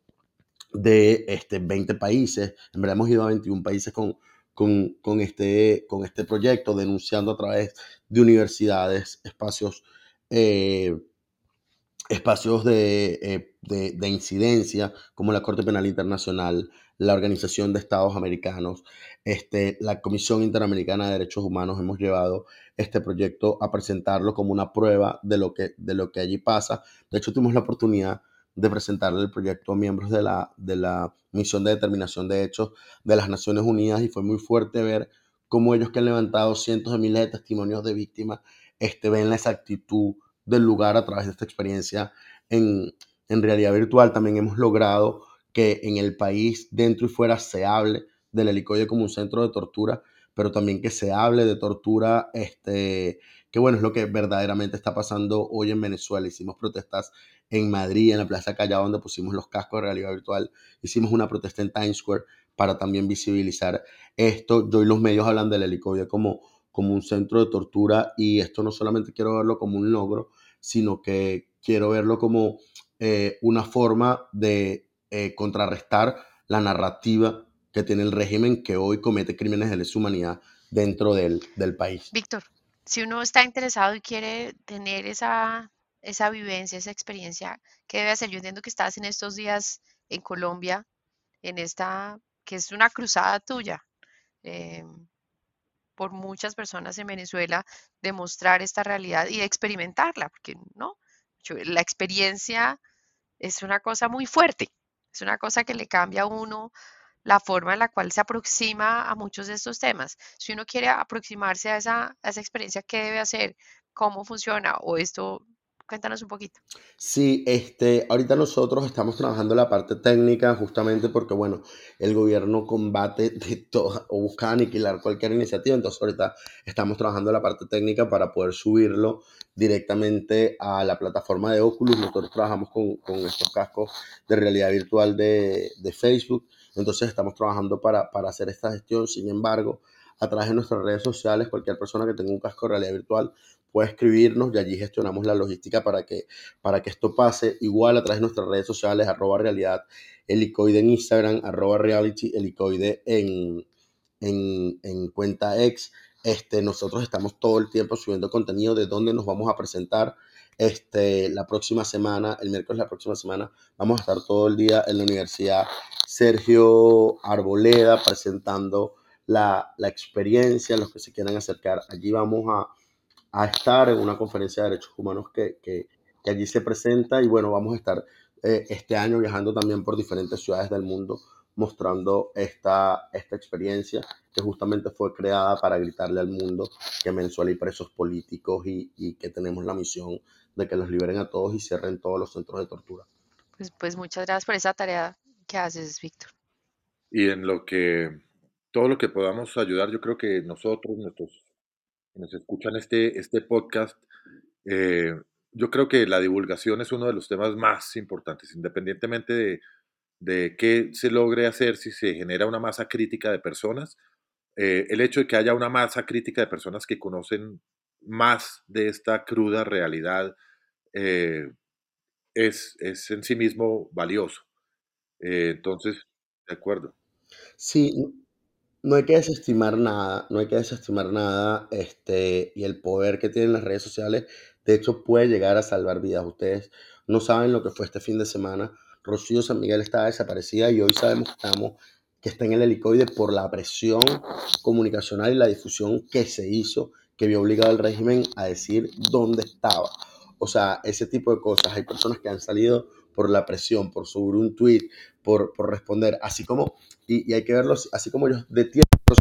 de este, 20 países. En verdad hemos ido a 21 países con, con, con, este, con este proyecto, denunciando a través de universidades, espacios, eh, espacios de, eh, de, de, incidencia, como la Corte Penal Internacional, la Organización de Estados Americanos, este, la Comisión Interamericana de Derechos Humanos. Hemos llevado este proyecto a presentarlo como una prueba de lo que, de lo que allí pasa. De hecho, tuvimos la oportunidad de presentarle el proyecto a miembros de la, de la Misión de Determinación de Hechos de las Naciones Unidas y fue muy fuerte ver cómo ellos que han levantado cientos de miles de testimonios de víctimas este, ven la exactitud del lugar a través de esta experiencia en, en realidad virtual. También hemos logrado que en el país, dentro y fuera, se hable del helicoide como un centro de tortura, pero también que se hable de tortura, este, que bueno, es lo que verdaderamente está pasando hoy en Venezuela. Hicimos protestas en Madrid, en la Plaza Callao, donde pusimos los cascos de realidad virtual. Hicimos una protesta en Times Square para también visibilizar esto. Yo y los medios hablan del helicoide como, como un centro de tortura y esto no solamente quiero verlo como un logro, sino que quiero verlo como eh, una forma de eh, contrarrestar la narrativa que tiene el régimen que hoy comete crímenes de lesa humanidad dentro del, del país. Víctor, si uno está interesado y quiere tener esa, esa vivencia, esa experiencia, ¿qué debe hacer? Yo entiendo que estás en estos días en Colombia, en esta, que es una cruzada tuya, eh, por muchas personas en Venezuela, de mostrar esta realidad y experimentarla, porque no, la experiencia es una cosa muy fuerte, es una cosa que le cambia a uno la forma en la cual se aproxima a muchos de estos temas. Si uno quiere aproximarse a esa, a esa experiencia, ¿qué debe hacer? ¿Cómo funciona? ¿O esto Cuéntanos un poquito. Sí, este, ahorita nosotros estamos trabajando la parte técnica justamente porque, bueno, el gobierno combate de todo o busca aniquilar cualquier iniciativa, entonces ahorita estamos trabajando la parte técnica para poder subirlo directamente a la plataforma de Oculus. Nosotros trabajamos con, con estos cascos de realidad virtual de, de Facebook, entonces estamos trabajando para, para hacer esta gestión. Sin embargo, a través de nuestras redes sociales, cualquier persona que tenga un casco de realidad virtual puede escribirnos y allí gestionamos la logística para que, para que esto pase. Igual a través de nuestras redes sociales, arroba realidad helicoide en Instagram, arroba reality helicoide en, en, en cuenta X. Este, nosotros estamos todo el tiempo subiendo contenido de dónde nos vamos a presentar. Este, la próxima semana, el miércoles la próxima semana, vamos a estar todo el día en la Universidad Sergio Arboleda presentando la, la experiencia, los que se quieran acercar. Allí vamos a, a estar en una conferencia de derechos humanos que, que, allí se presenta y bueno, vamos a estar eh, este año viajando también por diferentes ciudades del mundo mostrando esta, esta experiencia que justamente fue creada para gritarle al mundo que en Venezuela hay presos políticos y, y, que tenemos la misión de que los liberen a todos y cierren todos los centros de tortura. Pues, pues muchas gracias por esa tarea que haces, Víctor. Y en lo que todo lo que podamos ayudar, yo creo que nosotros, nuestros que nos escuchan este, este podcast, eh, yo creo que la divulgación es uno de los temas más importantes, independientemente de, de qué se logre hacer, si se genera una masa crítica de personas, eh, el hecho de que haya una masa crítica de personas que conocen más de esta cruda realidad eh, es, es, en sí mismo valioso. Eh, entonces, de acuerdo. Sí, no hay que desestimar nada, no hay que desestimar nada, este, y el poder que tienen las redes sociales, de hecho, puede llegar a salvar vidas. Ustedes no saben lo que fue este fin de semana. Rocío San Miguel estaba desaparecida y hoy sabemos que, estamos, que está en el helicoide por la presión comunicacional y la difusión que se hizo, que vio obligado al régimen a decir dónde estaba. O sea, ese tipo de cosas. Hay personas que han salido por la presión, por subir un tweet, por, por responder, así como, y, hay que verlo, así como ellos detienen por,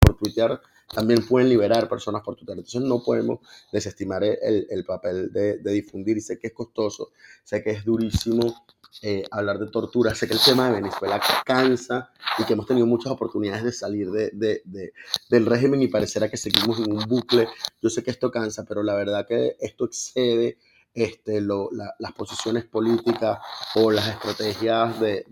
por tuitear, también pueden liberar personas por Twitter. Entonces no podemos desestimar el, el papel de, difundir sé que es costoso, sé que es durísimo eh, hablar de tortura, sé que el tema de Venezuela cansa y que hemos tenido muchas oportunidades de salir de, de, del régimen y parecerá que seguimos en un bucle. Yo sé que esto cansa, pero la verdad que esto excede este, lo, la, las posiciones políticas o las estrategias de,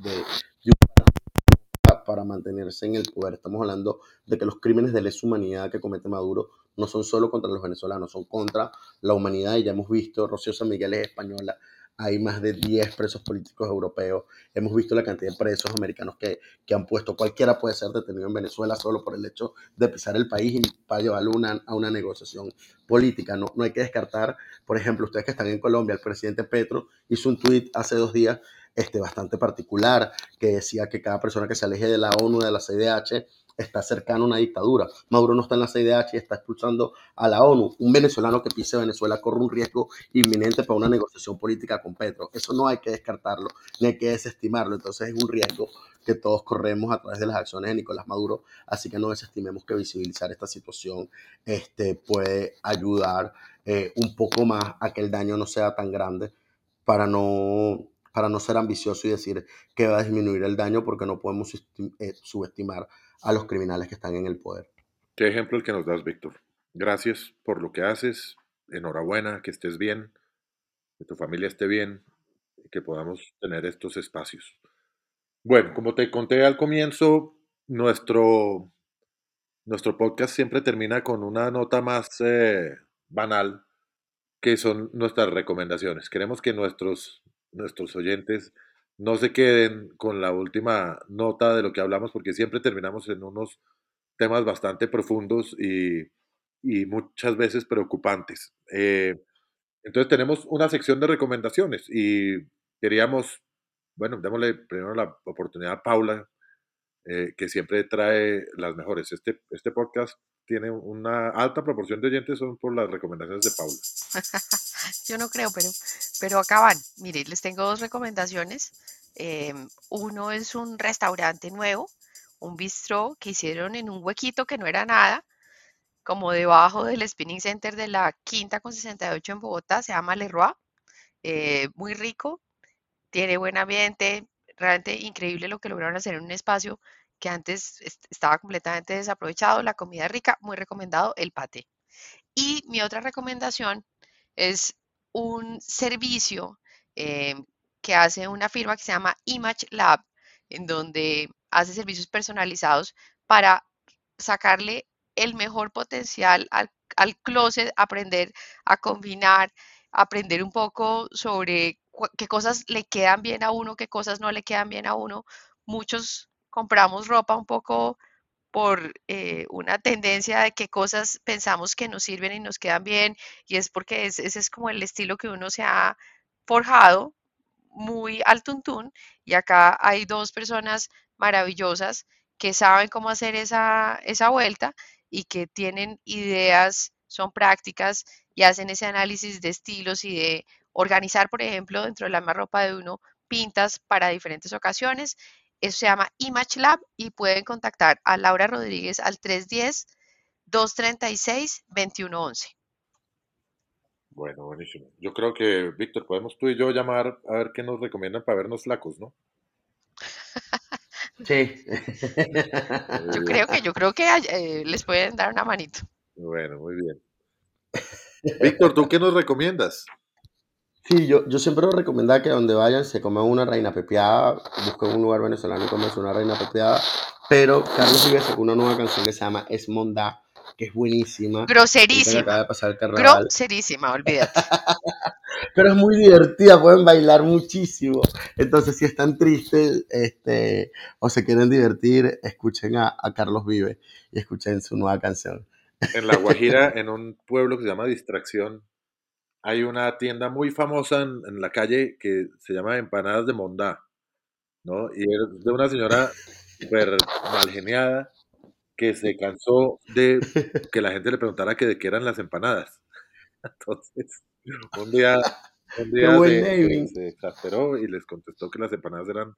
para mantenerse en el poder. Estamos hablando de que los crímenes de lesa humanidad que comete Maduro no son solo contra los venezolanos, son contra la humanidad y ya hemos visto, Rocío San Miguel es española, hay más de 10 presos políticos europeos, hemos visto la cantidad de presos americanos que, que, han puesto, cualquiera puede ser detenido en Venezuela solo por el hecho de pisar el país y para llevarlo una, a una negociación política. No, no hay que descartar, por ejemplo, ustedes que están en Colombia, el presidente Petro hizo un tuit hace dos días este, bastante particular, que decía que cada persona que se aleje de la ONU, de la CIDH, está cercano a una dictadura. Maduro no está en la CIDH y está expulsando a la ONU. Un venezolano que pise Venezuela corre un riesgo inminente para una negociación política con Petro. Eso no hay que descartarlo, ni hay que desestimarlo. Entonces es un riesgo que todos corremos a través de las acciones de Nicolás Maduro. Así que no desestimemos que visibilizar esta situación este, puede ayudar eh, un poco más a que el daño no sea tan grande para no para no ser ambicioso y decir que va a disminuir el daño porque no podemos eh, subestimar a los criminales que están en el poder. Qué ejemplo el que nos das, Víctor. Gracias por lo que haces. Enhorabuena, que estés bien, que tu familia esté bien que podamos tener estos espacios. Bueno, como te conté al comienzo, nuestro, nuestro podcast siempre termina con una nota más eh, banal, que son nuestras recomendaciones. Queremos que nuestros nuestros oyentes no se queden con la última nota de lo que hablamos, porque siempre terminamos en unos temas bastante profundos y, y muchas veces preocupantes. Eh, entonces tenemos una sección de recomendaciones y queríamos, bueno, démosle primero la oportunidad a Paula, eh, que siempre trae las mejores. Este, este podcast tiene una alta proporción de oyentes son por las recomendaciones de Paula. Yo no creo, pero, pero acá van. Mire, les tengo dos recomendaciones. Eh, uno es un restaurante nuevo, un bistró que hicieron en un huequito que no era nada, como debajo del Spinning Center de la Quinta con 68 en Bogotá, se llama Leroy, eh, muy rico, tiene buen ambiente, realmente increíble lo que lograron hacer en un espacio que antes estaba completamente desaprovechado, la comida rica, muy recomendado el pate. Y mi otra recomendación es un servicio eh, que hace una firma que se llama Image Lab, en donde hace servicios personalizados para sacarle el mejor potencial al, al closet, aprender a combinar, aprender un poco sobre qué cosas le quedan bien a uno, qué cosas no le quedan bien a uno. Muchos compramos ropa un poco por eh, una tendencia de qué cosas pensamos que nos sirven y nos quedan bien, y es porque ese es como el estilo que uno se ha forjado muy al tuntún, y acá hay dos personas maravillosas que saben cómo hacer esa, esa vuelta y que tienen ideas, son prácticas y hacen ese análisis de estilos y de organizar, por ejemplo, dentro de la misma ropa de uno, pintas para diferentes ocasiones. Eso se llama Image Lab y pueden contactar a Laura Rodríguez al 310-236-2111. Bueno, buenísimo. Yo creo que, Víctor, podemos tú y yo llamar a ver qué nos recomiendan para vernos flacos, ¿no? Sí. yo creo que, yo creo que eh, les pueden dar una manito. Bueno, muy bien. Víctor, ¿tú qué nos recomiendas? Sí, yo, yo siempre recomendaba que donde vayan se coman una reina pepiada, busquen un lugar venezolano y comen una reina pepiada, pero Carlos Vives sacó una nueva canción que se llama Esmonda, que es buenísima. Groserísima. Groserísima, olvídate. pero es muy divertida, pueden bailar muchísimo. Entonces, si están tristes este, o se quieren divertir, escuchen a, a Carlos Vives y escuchen su nueva canción. En La Guajira, en un pueblo que se llama Distracción, hay una tienda muy famosa en, la calle que se llama Empanadas de Mondá, ¿no? Y es de una señora súper mal geniada que se cansó de que la gente le preguntara que de qué eran las empanadas. Entonces, un día, un día se, se, exasperó y les contestó que las empanadas eran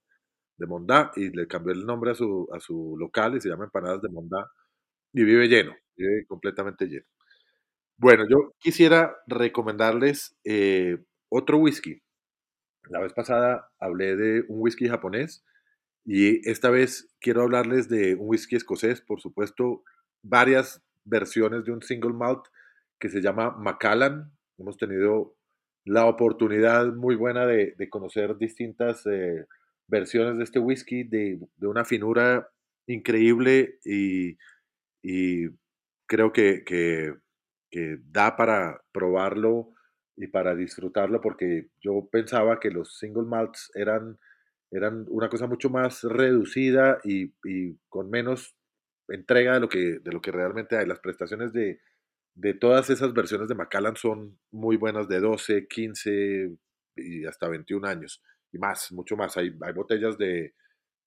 de Mondá y le cambió el nombre a su, a su local y se llama Empanadas de Mondá y vive lleno, vive completamente lleno. Bueno, yo quisiera recomendarles eh, otro whisky. La vez pasada hablé de un whisky japonés y esta vez quiero hablarles de un whisky escocés, por supuesto, varias versiones de un single malt que se llama Macallan. Hemos tenido la oportunidad muy buena de, conocer distintas eh, versiones de este whisky, de, una finura increíble y, creo que que da para probarlo y para disfrutarlo, porque yo pensaba que los single malts eran, eran una cosa mucho más reducida y, con menos entrega de lo, que, de lo que realmente hay. Las prestaciones de, de todas esas versiones de Macallan son muy buenas, de 12, 15 y hasta 21 años y más, mucho más. Hay, hay botellas de,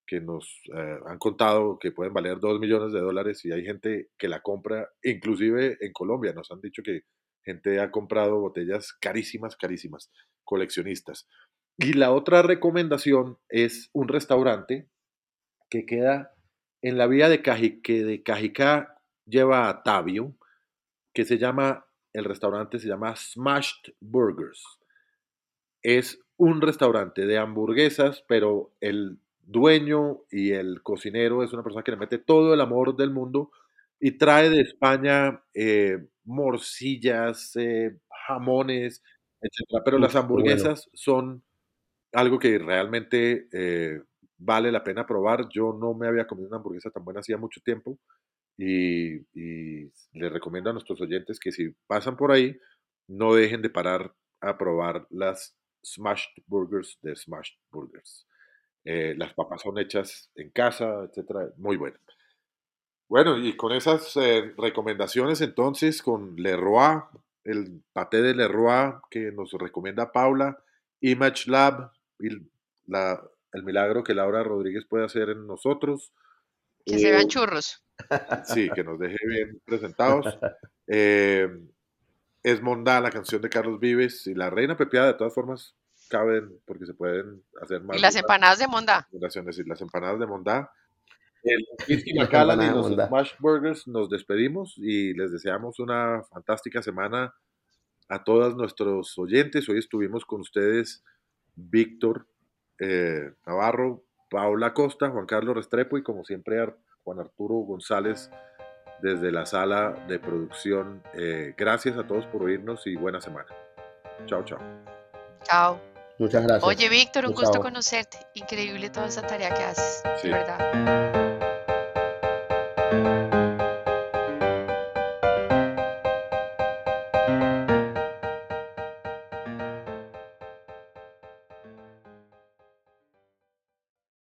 que nos eh, han contado que pueden valer 2 millones de dólares y hay gente que la compra, inclusive en Colombia nos han dicho que gente ha comprado botellas carísimas, carísimas, coleccionistas. Y la otra recomendación es un restaurante que queda en la vía de Cajica, que de Cajicá lleva a Tabio, que se llama, el restaurante se llama Smashed Burgers. Es un restaurante de hamburguesas, pero el dueño y el cocinero es una persona que le mete todo el amor del mundo y trae de España eh, morcillas, eh, jamones, etc. Pero las hamburguesas son algo que realmente eh, vale la pena probar. Yo no me había comido una hamburguesa tan buena hacía mucho tiempo y, y les recomiendo a nuestros oyentes que si pasan por ahí, no dejen de parar a probar las smashed burgers de Smashed Burgers. Eh, las papas son hechas en casa, etcétera, muy buenas. Bueno, y con esas eh, recomendaciones entonces, con Leroy, el paté de Leroy que nos recomienda Paula, Image Lab, y la, el milagro que Laura Rodríguez puede hacer en nosotros. Que se vean eh, churros. Sí, que nos deje bien presentados. es Mondá, la canción de Carlos Vives, y la Reina Pepiada, de todas formas, caben porque se pueden hacer más. Y las empanadas de mondá. Las empanadas de mondá. el Whisky Macallan y los Smash Burgers nos despedimos y les deseamos una fantástica semana a todos nuestros oyentes. Hoy estuvimos con ustedes Víctor eh, Navarro, Paula Costa, Juan Carlos Restrepo y como siempre Juan Arturo González desde la sala de producción. Eh, gracias a todos por oírnos y buena semana. Chao, chao. Chao. Muchas gracias. Oye, Víctor, un gusto conocerte. Increíble toda esa tarea que haces, de verdad.